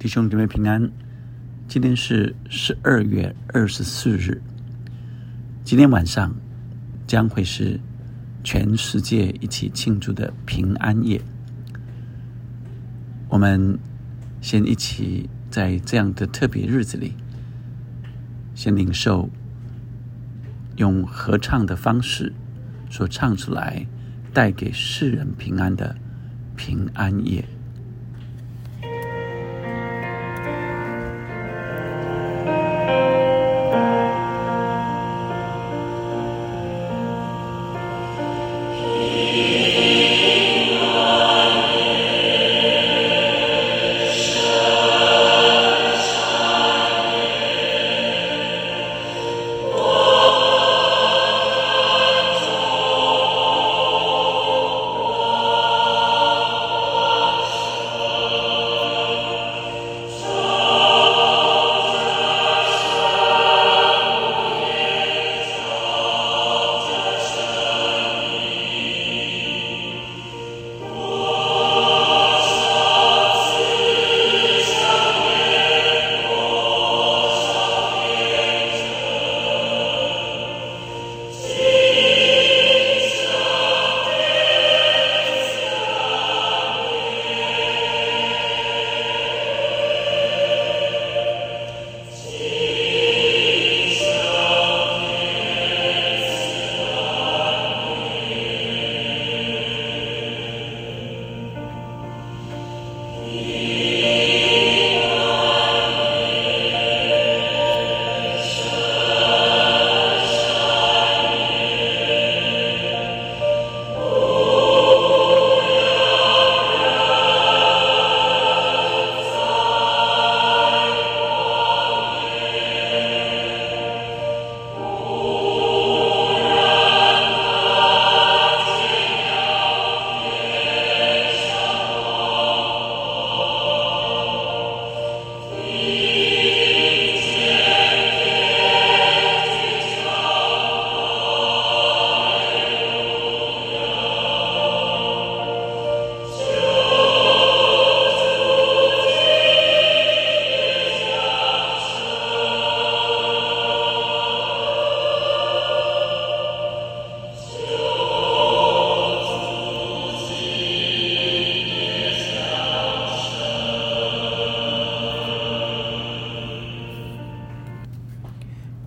弟兄姊妹平安，今天是十二月二十四日。今天晚上将会是全世界一起庆祝的平安夜。我们先一起在这样的特别日子里，先领受用合唱的方式所唱出来，带给世人平安的平安夜。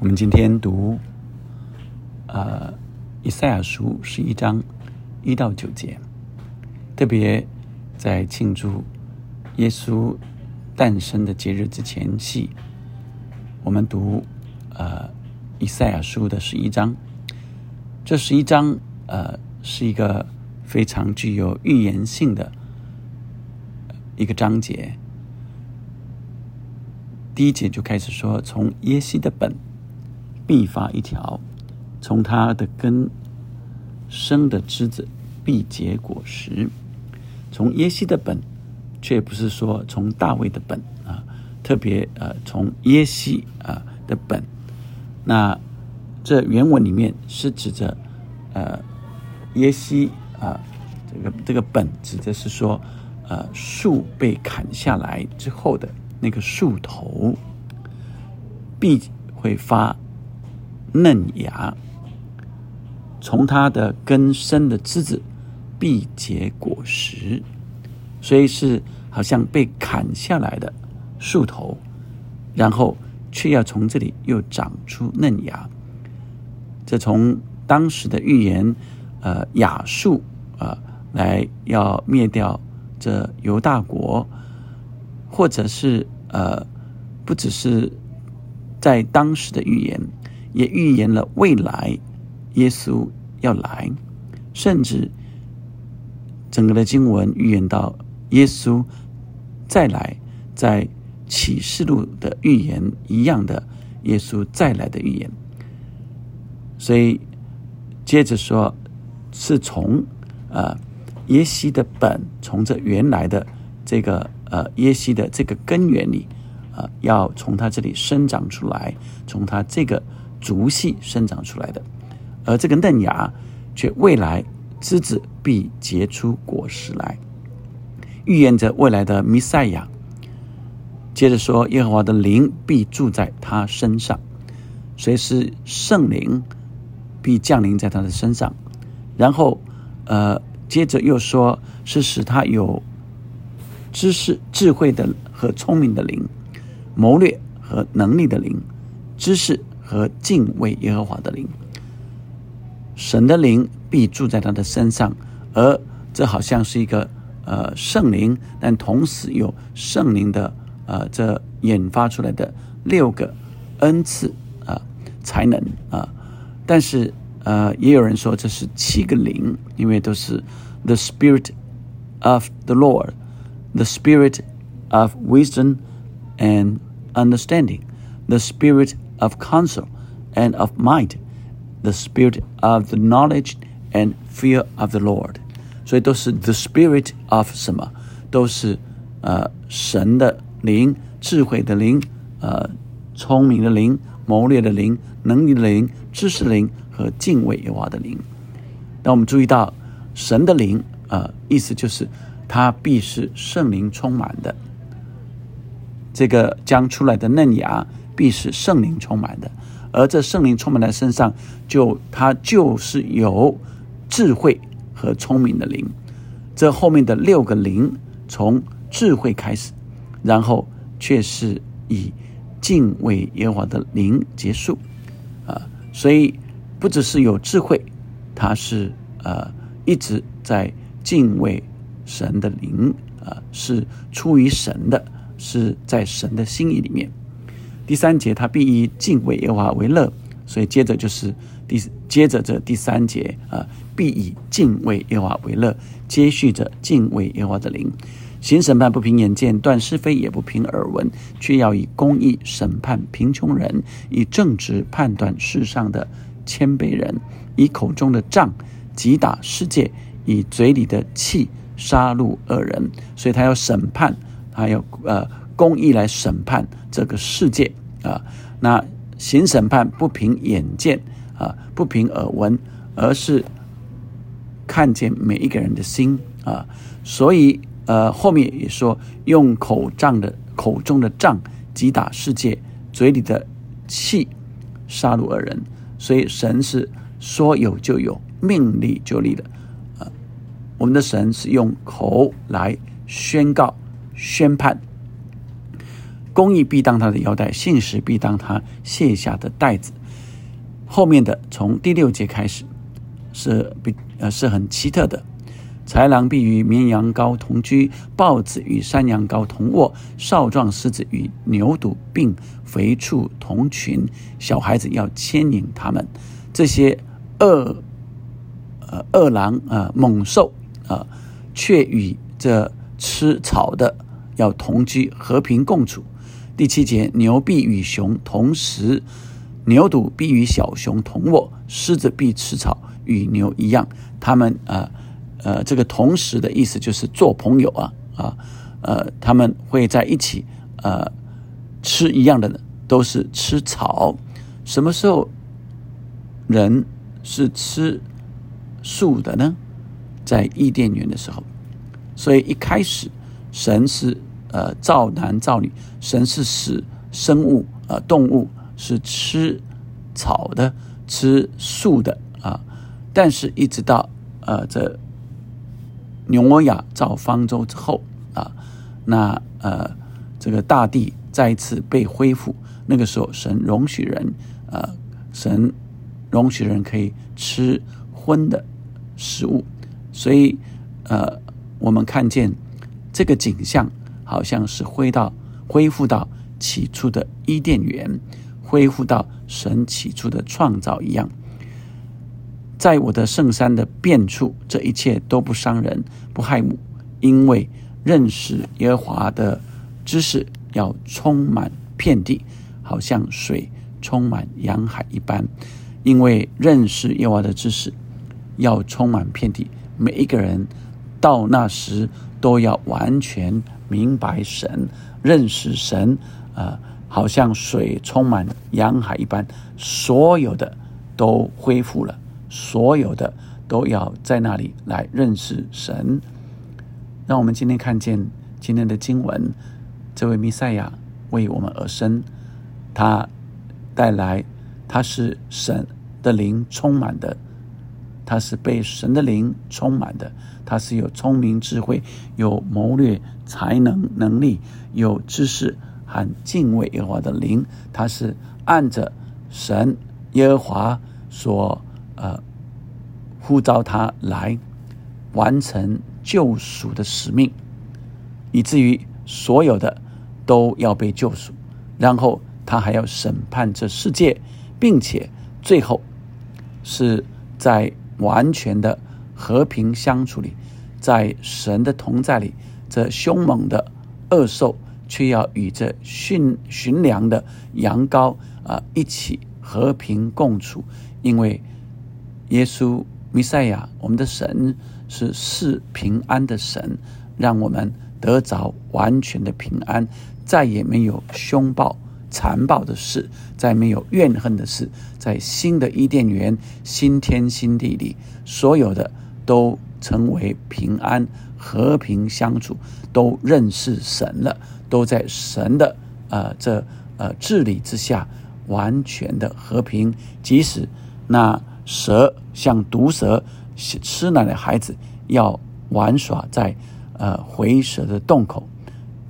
我们今天读，呃，以赛亚书十一章一到九节，特别在庆祝耶稣诞生的节日之前夕，我们读呃以赛亚书的十一章。这十一章呃是一个非常具有预言性的一个章节。第一节就开始说，从耶西的本。必发一条，从它的根生的枝子必结果实。从耶西的本，却不是说从大卫的本啊，特别呃从耶西啊的本。那这原文里面是指着呃耶西啊这个这个本，指的是说呃树被砍下来之后的那个树头必会发。嫩芽，从它的根生的枝子必结果实，所以是好像被砍下来的树头，然后却要从这里又长出嫩芽。这从当时的预言，呃，亚述啊，来要灭掉这犹大国，或者是呃，不只是在当时的预言。也预言了未来耶稣要来，甚至整个的经文预言到耶稣再来，在启示录的预言一样的耶稣再来的预言。所以接着说，是从呃耶西的本，从这原来的这个呃耶西的这个根源里，呃，要从他这里生长出来，从他这个。竹系生长出来的，而这个嫩芽却未来枝子必结出果实来，预言着未来的弥赛亚。接着说，耶和华的灵必住在他身上，随时圣灵必降临在他的身上。然后，呃，接着又说是使他有知识、智慧的和聪明的灵，谋略和能力的灵，知识和敬畏耶和华的灵。神的灵必住在他的身上，而这好像是一个呃圣灵，但同时有圣灵的呃这引发出来的六个恩赐啊才能啊，但是呃也有人说这是七个灵，因为都是 the spirit of the Lord，the spirit of wisdom and understanding，the spirit of counsel and of might。The spirit of the knowledge and fear of the Lord，所以都是 the spirit of 什么？都是呃神的灵、智慧的灵、呃聪明的灵、谋略的灵、能力的灵、知识灵和敬畏耶和华的灵。那我们注意到神的灵，呃，意思就是他必是圣灵充满的。这个将出来的嫩芽必是圣灵充满的。而这圣灵充满在身上，就他就是有智慧和聪明的灵。这后面的六个灵从智慧开始，然后却是以敬畏耶和华的灵结束。啊，所以不只是有智慧，他是呃一直在敬畏神的灵啊，是出于神的，是在神的心意里面。第三节，他必以敬畏耶和华为乐，所以接着就是第接着这第三节啊，必以敬畏耶和华为乐，接续着敬畏耶和华的灵，行审判不凭眼见，断是非也不凭耳闻，却要以公义审判贫穷人，以正直判断世上的谦卑人，以口中的杖击打世界，以嘴里的气杀戮恶人，所以他要审判，他要呃。公义来审判这个世界啊，那行审判不凭眼见啊，不凭耳闻，而是看见每一个人的心啊。所以呃，后面也说用口杖的口中的杖击打世界，嘴里的气杀戮恶人。所以神是说有就有，命立就立的啊。我们的神是用口来宣告、宣判。公义必当他的腰带，信实必当他卸下的带子。后面的从第六节开始是比呃是很奇特的。豺狼必与绵羊羔同居，豹子与山羊羔同卧，少壮狮子与牛犊并肥畜同群。小孩子要牵引他们。这些恶呃恶狼啊猛兽啊，却与这吃草的要同居，和平共处。第七节，牛必与熊同食，牛犊必与小熊同卧，狮子必吃草，与牛一样。他们啊，呃，这个同时的意思就是做朋友啊啊，呃，他们会在一起，呃，吃一样的，都是吃草。什么时候人是吃素的呢？在伊甸园的时候。所以一开始，神是。呃，造男造女，神是使生物呃动物是吃草的，吃素的啊。但是，一直到呃这挪亚造方舟之后啊，那呃这个大地再一次被恢复，那个时候神容许人呃神容许人可以吃荤的食物，所以呃我们看见这个景象。好像是回到恢复到起初的伊甸园，恢复到神起初的创造一样。在我的圣山的变处，这一切都不伤人，不害母，因为认识耶和华的知识要充满遍地，好像水充满洋海一般。因为认识耶和华的知识要充满遍地，每一个人到那时都要完全。明白神，认识神，啊，好像水充满洋海一般，所有的都恢复了，所有的都要在那里来认识神。让我们今天看见今天的经文，这位弥赛亚为我们而生，他带来，他是神的灵充满的，他是被神的灵充满的，他是有聪明智慧、有谋略、才能、能力、有知识和敬畏耶和华的灵，他是按着神耶和华所呃呼召他来完成救赎的使命，以至于所有的。都要被救赎，然后他还要审判这世界，并且最后是在完全的和平相处里，在神的同在里，这凶猛的恶兽却要与这驯驯良的羊羔啊一起和平共处，因为耶稣弥赛亚，我们的神是是平安的神，让我们得着完全的平安。再也没有凶暴、残暴的事，再没有怨恨的事，在新的伊甸园、新天新地里，所有的都成为平安、和平相处，都认识神了，都在神的呃这呃治理之下，完全的和平。即使那蛇像毒蛇吃奶的孩子，要玩耍在呃回蛇的洞口。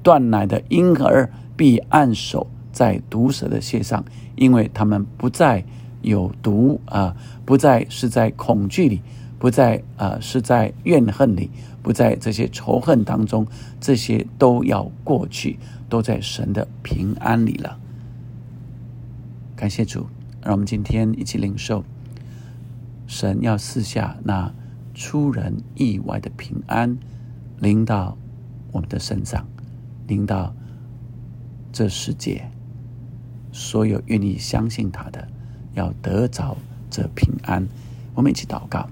断奶的婴儿必按手在毒蛇的血上，因为他们不再有毒啊，不再是在恐惧里，不再啊是在怨恨里，不在这些仇恨当中，这些都要过去，都在神的平安里了。感谢主，让我们今天一起领受神要赐下那出人意外的平安，临到我们的身上。领到这世界，所有愿意相信他的，要得着这平安。我们一起祷告：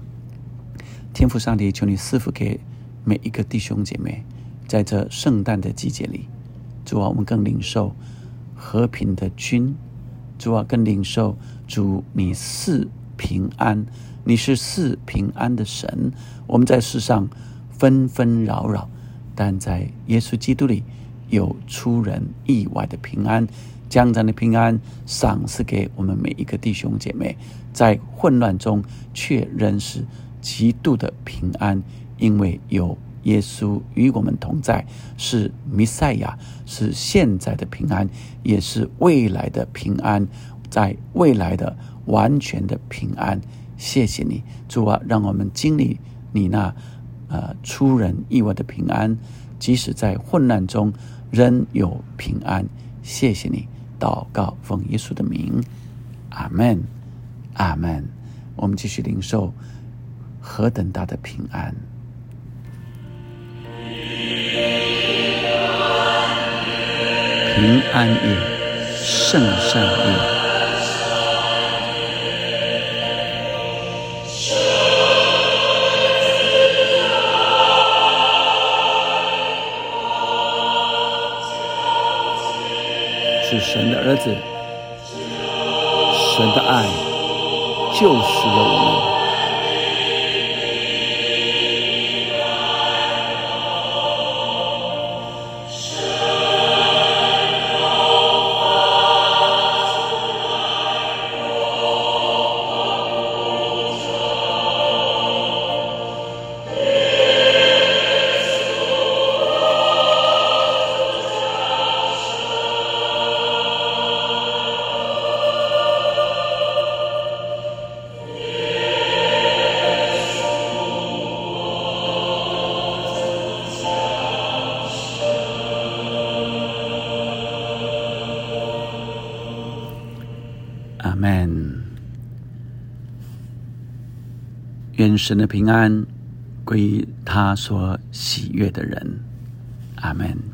天父上帝，求你赐福给每一个弟兄姐妹，在这圣诞的季节里，主啊，我们更领受和平的君，主啊，更领受主你是平安，你是赐平安的神。我们在世上纷纷扰扰，但在耶稣基督里。有出人意外的平安，将这样的平安赏赐给我们每一个弟兄姐妹，在混乱中却仍是极度的平安，因为有耶稣与我们同在，是弥赛亚，是现在的平安，也是未来的平安，在未来的完全的平安。谢谢你，主啊，让我们经历你那呃出人意外的平安，即使在混乱中。仍有平安，谢谢你，祷告奉耶稣的名，阿门，阿门。我们继续领受何等大的平安，平安夜，圣善夜。是神的儿子，神的爱救赎了我们。愿神的平安归他所喜悦的人。阿门。